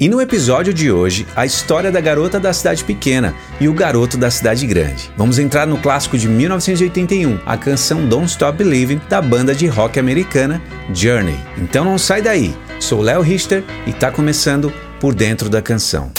E no episódio de hoje, a história da garota da cidade pequena e o garoto da cidade grande. Vamos entrar no clássico de 1981, a canção Don't Stop Believing da banda de rock americana Journey. Então não sai daí. Sou Léo Richter e tá começando por dentro da canção.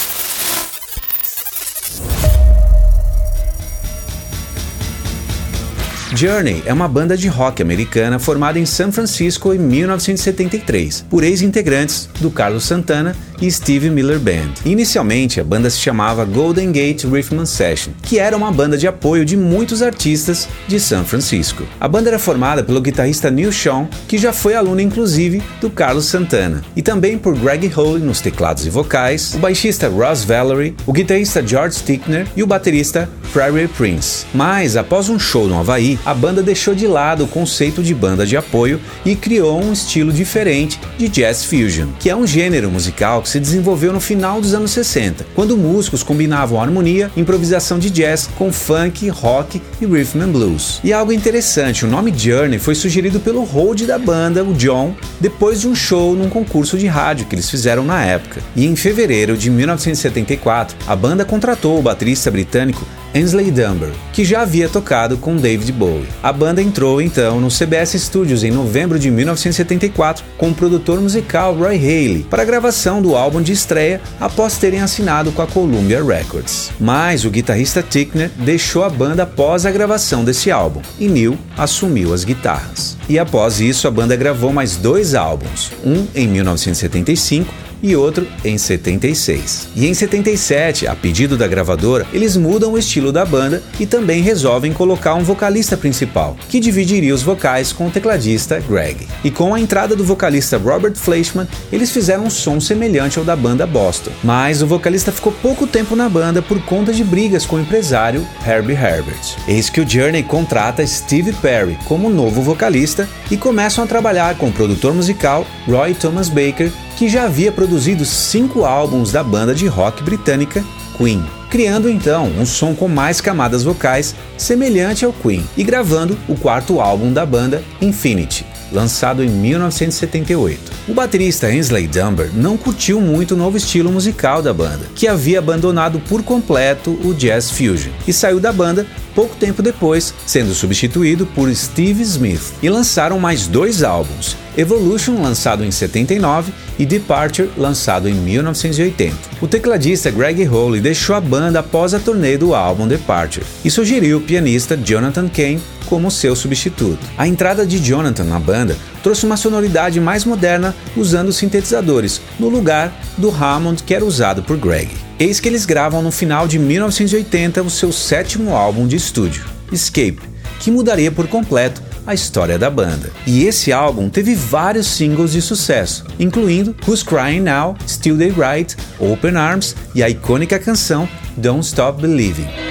Journey é uma banda de rock americana formada em São Francisco em 1973 por ex-integrantes do Carlos Santana e Steve Miller Band. Inicialmente, a banda se chamava Golden Gate Rhythm Session, que era uma banda de apoio de muitos artistas de São Francisco. A banda era formada pelo guitarrista Neil Sean, que já foi aluno inclusive do Carlos Santana, e também por Greg Hole nos teclados e vocais, o baixista Ross Valerie, o guitarrista George Stickner e o baterista Prairie Prince. Mas, após um show no Havaí, a banda deixou de lado o conceito de banda de apoio e criou um estilo diferente de jazz fusion, que é um gênero musical que se desenvolveu no final dos anos 60, quando músicos combinavam harmonia, improvisação de jazz com funk, rock e rhythm and blues. E algo interessante, o nome Journey foi sugerido pelo hold da banda, o John, depois de um show num concurso de rádio que eles fizeram na época. E em fevereiro de 1974, a banda contratou o baterista britânico Ainsley Dunbar, que já havia tocado com David Bowie. A banda entrou então no CBS Studios em novembro de 1974 com o produtor musical Roy Haley para a gravação do álbum de estreia após terem assinado com a Columbia Records. Mas o guitarrista Tickner deixou a banda após a gravação desse álbum e Neil assumiu as guitarras. E após isso a banda gravou mais dois álbuns, um em 1975 e outro em 76. E em 77, a pedido da gravadora, eles mudam o estilo da banda e também resolvem colocar um vocalista principal, que dividiria os vocais com o tecladista Greg. E com a entrada do vocalista Robert Fleischman, eles fizeram um som semelhante ao da banda Boston. Mas o vocalista ficou pouco tempo na banda por conta de brigas com o empresário Herbie Herbert. Eis que o Journey contrata Steve Perry como novo vocalista e começam a trabalhar com o produtor musical Roy Thomas Baker que já havia produzido cinco álbuns da banda de rock britânica Queen, criando então um som com mais camadas vocais semelhante ao Queen e gravando o quarto álbum da banda, Infinity, lançado em 1978. O baterista Ainsley Dunbar não curtiu muito o novo estilo musical da banda, que havia abandonado por completo o jazz fusion, e saiu da banda pouco tempo depois, sendo substituído por Steve Smith, e lançaram mais dois álbuns, Evolution, lançado em 79, e Departure, lançado em 1980. O tecladista Greg Hole deixou a banda após a turnê do álbum Departure e sugeriu o pianista Jonathan Kane como seu substituto. A entrada de Jonathan na banda trouxe uma sonoridade mais moderna usando sintetizadores, no lugar do Hammond que era usado por Greg. Eis que eles gravam no final de 1980 o seu sétimo álbum de estúdio, Escape, que mudaria por completo a história da banda. E esse álbum teve vários singles de sucesso, incluindo Who's Crying Now, Still They Right, Open Arms e a icônica canção Don't Stop Believing.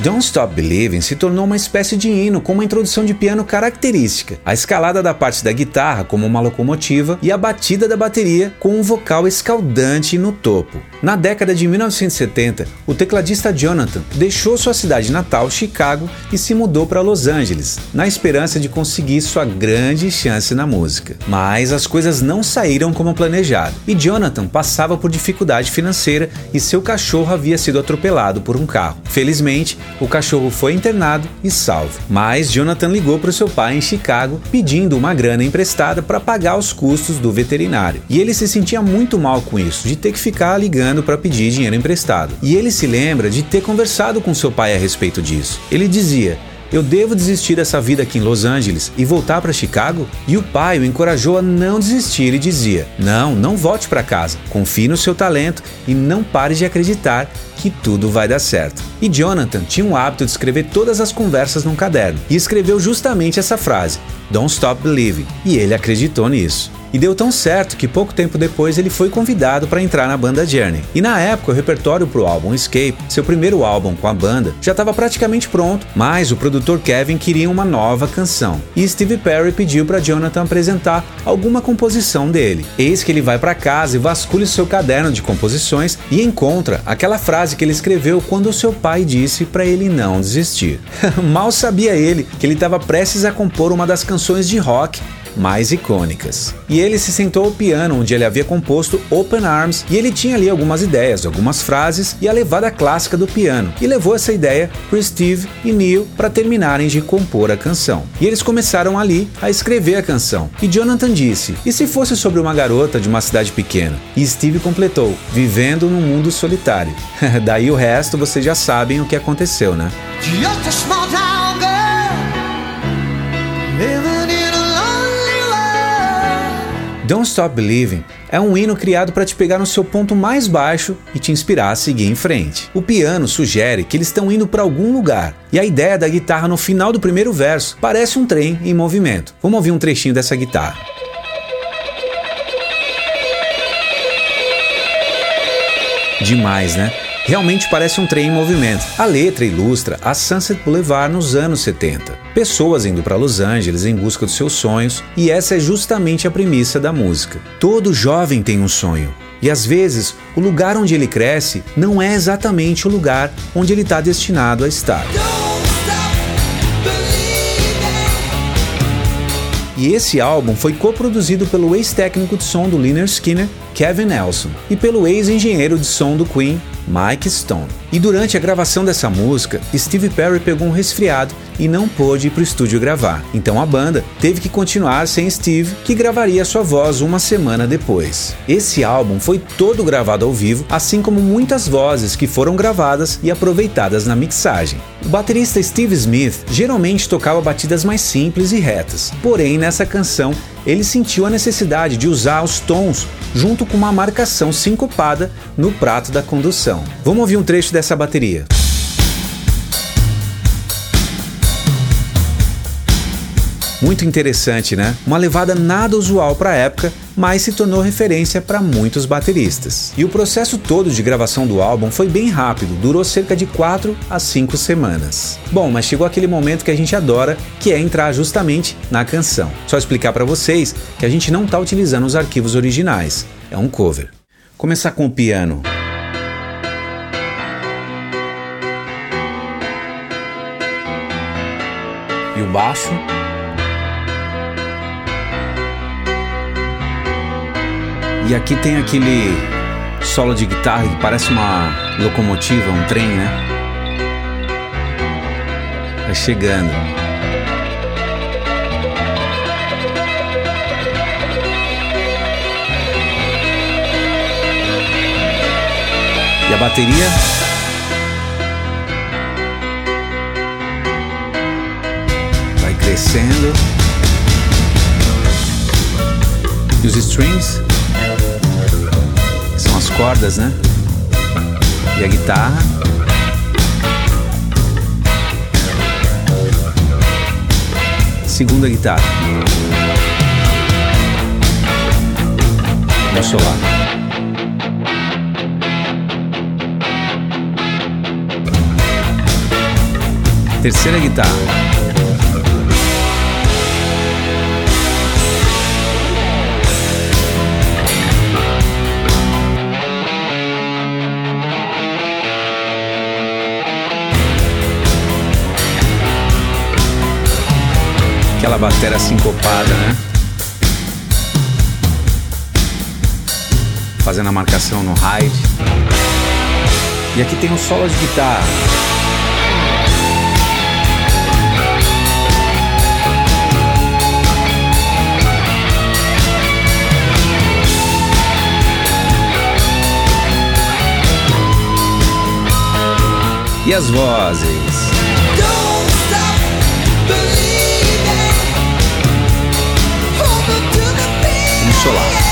Don't Stop Believing se tornou uma espécie de hino com uma introdução de piano característica, a escalada da parte da guitarra como uma locomotiva e a batida da bateria com um vocal escaldante no topo. Na década de 1970, o tecladista Jonathan deixou sua cidade natal, Chicago, e se mudou para Los Angeles, na esperança de conseguir sua grande chance na música. Mas as coisas não saíram como planejado, e Jonathan passava por dificuldade financeira e seu cachorro havia sido atropelado por um carro. Felizmente, o cachorro foi internado e salvo. Mas Jonathan ligou para seu pai em Chicago pedindo uma grana emprestada para pagar os custos do veterinário. E ele se sentia muito mal com isso, de ter que ficar ligando para pedir dinheiro emprestado. E ele se lembra de ter conversado com seu pai a respeito disso. Ele dizia: eu devo desistir dessa vida aqui em Los Angeles e voltar para Chicago? E o pai o encorajou a não desistir e dizia: Não, não volte para casa. Confie no seu talento e não pare de acreditar que tudo vai dar certo. E Jonathan tinha o hábito de escrever todas as conversas num caderno e escreveu justamente essa frase: Don't stop believing. E ele acreditou nisso. E deu tão certo que pouco tempo depois ele foi convidado para entrar na banda Journey. E na época o repertório para o álbum Escape, seu primeiro álbum com a banda, já estava praticamente pronto, mas o produtor Kevin queria uma nova canção. E Steve Perry pediu para Jonathan apresentar alguma composição dele. Eis que ele vai para casa e vasculha seu caderno de composições e encontra aquela frase que ele escreveu quando seu pai disse para ele não desistir. Mal sabia ele que ele estava prestes a compor uma das canções de rock mais icônicas. E ele se sentou ao piano onde ele havia composto Open Arms e ele tinha ali algumas ideias, algumas frases e a levada clássica do piano e levou essa ideia para Steve e Neil para terminarem de compor a canção. E eles começaram ali a escrever a canção. E Jonathan disse: "E se fosse sobre uma garota de uma cidade pequena?" E Steve completou: "Vivendo num mundo solitário." Daí o resto vocês já sabem o que aconteceu, né? Don't Stop Believing é um hino criado para te pegar no seu ponto mais baixo e te inspirar a seguir em frente. O piano sugere que eles estão indo para algum lugar, e a ideia da guitarra no final do primeiro verso parece um trem em movimento. Vamos ouvir um trechinho dessa guitarra. Demais, né? Realmente parece um trem em movimento. A letra ilustra a Sunset Boulevard nos anos 70. Pessoas indo para Los Angeles em busca dos seus sonhos, e essa é justamente a premissa da música. Todo jovem tem um sonho. E às vezes, o lugar onde ele cresce não é exatamente o lugar onde ele está destinado a estar. E esse álbum foi coproduzido pelo ex-técnico de som do Lynyrd Skinner, Kevin Nelson, e pelo ex-engenheiro de som do Queen, Mike Stone. E durante a gravação dessa música, Steve Perry pegou um resfriado e não pôde ir para o estúdio gravar. Então a banda teve que continuar sem Steve, que gravaria sua voz uma semana depois. Esse álbum foi todo gravado ao vivo, assim como muitas vozes que foram gravadas e aproveitadas na mixagem. O baterista Steve Smith geralmente tocava batidas mais simples e retas, porém nessa canção ele sentiu a necessidade de usar os tons junto com uma marcação sincopada no prato da condução. Vamos ouvir um trecho dessa bateria. Muito interessante, né? Uma levada nada usual para a época, mas se tornou referência para muitos bateristas. E o processo todo de gravação do álbum foi bem rápido, durou cerca de 4 a 5 semanas. Bom, mas chegou aquele momento que a gente adora, que é entrar justamente na canção. Só explicar para vocês que a gente não está utilizando os arquivos originais, é um cover. Começar com o piano. E o baixo. E aqui tem aquele solo de guitarra que parece uma locomotiva, um trem, né? Chegando. E a bateria crescendo. E os strings cordas, né? E a guitarra. Segunda guitarra. No solar. Terceira guitarra. Aquela bateria sincopada, né? Fazendo a marcação no ride. E aqui tem um solo de guitarra. E as vozes? Solar.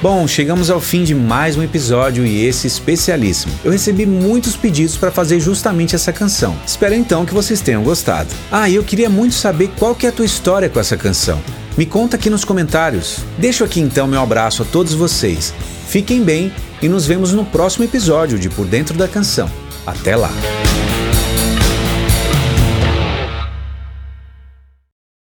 Bom, chegamos ao fim de mais um episódio e esse especialíssimo. Eu recebi muitos pedidos para fazer justamente essa canção. Espero então que vocês tenham gostado. Ah, e eu queria muito saber qual que é a tua história com essa canção. Me conta aqui nos comentários. Deixo aqui então meu abraço a todos vocês. Fiquem bem e nos vemos no próximo episódio de Por Dentro da Canção. Até lá!